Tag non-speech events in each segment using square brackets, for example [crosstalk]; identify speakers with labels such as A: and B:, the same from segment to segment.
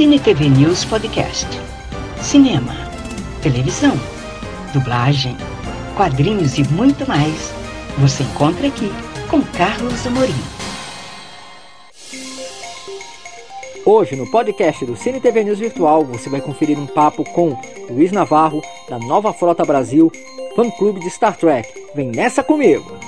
A: Cine TV News Podcast. Cinema, televisão, dublagem, quadrinhos e muito mais. Você encontra aqui com Carlos Amorim.
B: Hoje, no podcast do Cine TV News Virtual, você vai conferir um papo com Luiz Navarro, da Nova Frota Brasil, fã-clube de Star Trek. Vem nessa comigo!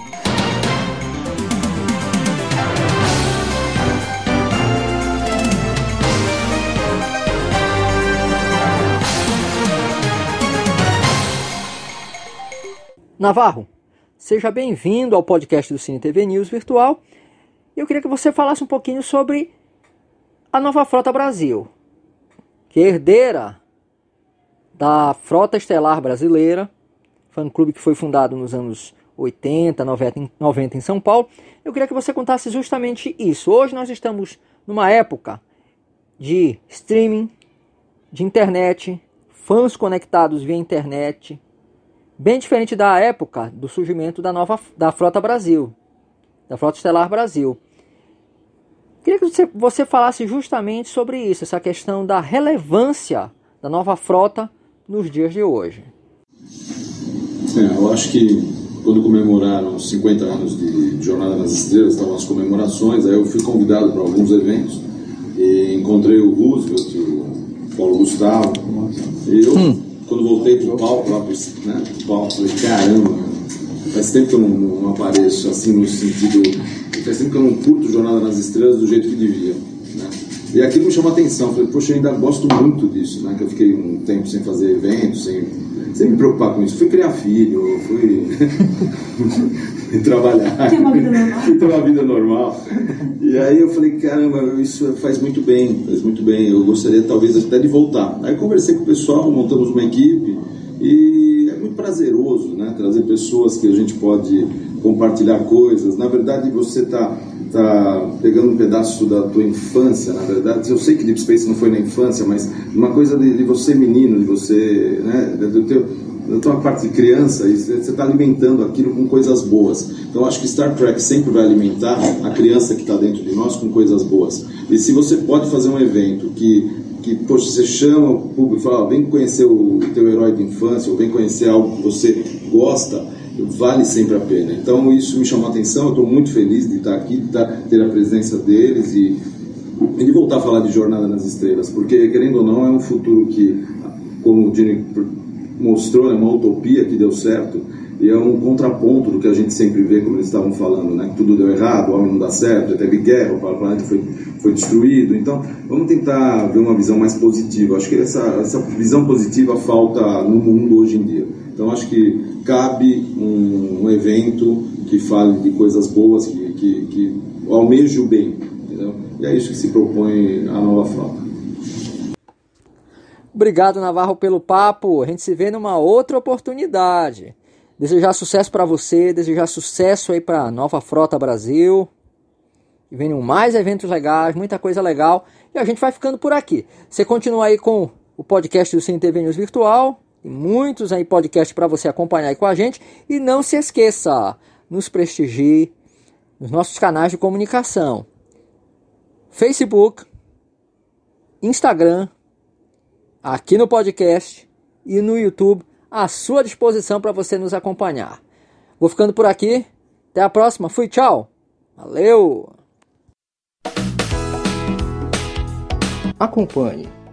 B: Navarro, seja bem-vindo ao podcast do Cine TV News Virtual. Eu queria que você falasse um pouquinho sobre a Nova Frota Brasil, que é herdeira da Frota Estelar Brasileira, fã-clube que foi fundado nos anos 80, 90 em São Paulo. Eu queria que você contasse justamente isso. Hoje nós estamos numa época de streaming, de internet, fãs conectados via internet, Bem diferente da época do surgimento da nova da Frota Brasil, da Frota Estelar Brasil. Queria que você, você falasse justamente sobre isso, essa questão da relevância da nova frota nos dias de hoje.
C: É, eu acho que quando comemoraram os 50 anos de Jornada nas Estrelas, estavam as comemorações, aí eu fui convidado para alguns eventos e encontrei o Roosevelt, o Paulo Gustavo, e eu hum voltei pro palco, lá né, pro palco, falei, caramba, faz tempo que eu não, não, apareço assim no sentido. Faz tempo que eu não curto Jornada nas Estrelas do jeito que devia. Né? E aquilo me chamou a atenção. Falei, poxa, eu ainda gosto muito disso, né? Que eu fiquei um tempo sem fazer eventos, sem, sem me preocupar com isso. Fui criar filho, fui, [laughs] trabalhar.
D: Ter uma vida normal. [laughs]
C: Fui ter uma vida normal. E aí eu falei, caramba, isso faz muito bem, faz muito bem. Eu gostaria talvez até de voltar. Aí conversei com o pessoal, montamos uma equipe e é muito prazeroso, né? Trazer pessoas que a gente pode compartilhar coisas. Na verdade, você está tá pegando um pedaço da tua infância, na verdade. Eu sei que Deep Space não foi na infância, mas uma coisa de, de você menino, de você, né, do teu, da tua parte de criança, e você está alimentando aquilo com coisas boas. Então, acho que Star Trek sempre vai alimentar a criança que está dentro de nós com coisas boas. E se você pode fazer um evento que que poxa, você chama o público e fala, vem conhecer o teu herói de infância, ou vem conhecer algo que você gosta, vale sempre a pena. Então isso me chamou a atenção, eu estou muito feliz de estar aqui, de ter a presença deles e, e de voltar a falar de Jornada nas Estrelas, porque querendo ou não é um futuro que, como o Gene mostrou, é uma utopia que deu certo e é um contraponto do que a gente sempre vê, como eles estavam falando, né? que tudo deu errado, o homem não dá certo, teve guerra, o planeta foi, foi destruído. Então, vamos tentar ver uma visão mais positiva. Acho que essa, essa visão positiva falta no mundo hoje em dia. Então, acho que cabe um, um evento que fale de coisas boas, que, que, que almeje o bem. Entendeu? E é isso que se propõe a nova frota.
B: Obrigado, Navarro, pelo papo. A gente se vê numa outra oportunidade. Desejar sucesso para você, desejar sucesso aí para a Nova Frota Brasil. Que venham mais eventos legais, muita coisa legal. E a gente vai ficando por aqui. Você continua aí com o podcast do CNTV News Virtual. Tem muitos aí podcasts para você acompanhar aí com a gente. E não se esqueça, nos prestigie nos nossos canais de comunicação. Facebook, Instagram, aqui no podcast e no YouTube à sua disposição para você nos acompanhar. Vou ficando por aqui. Até a próxima. Fui, tchau. Valeu! Acompanhe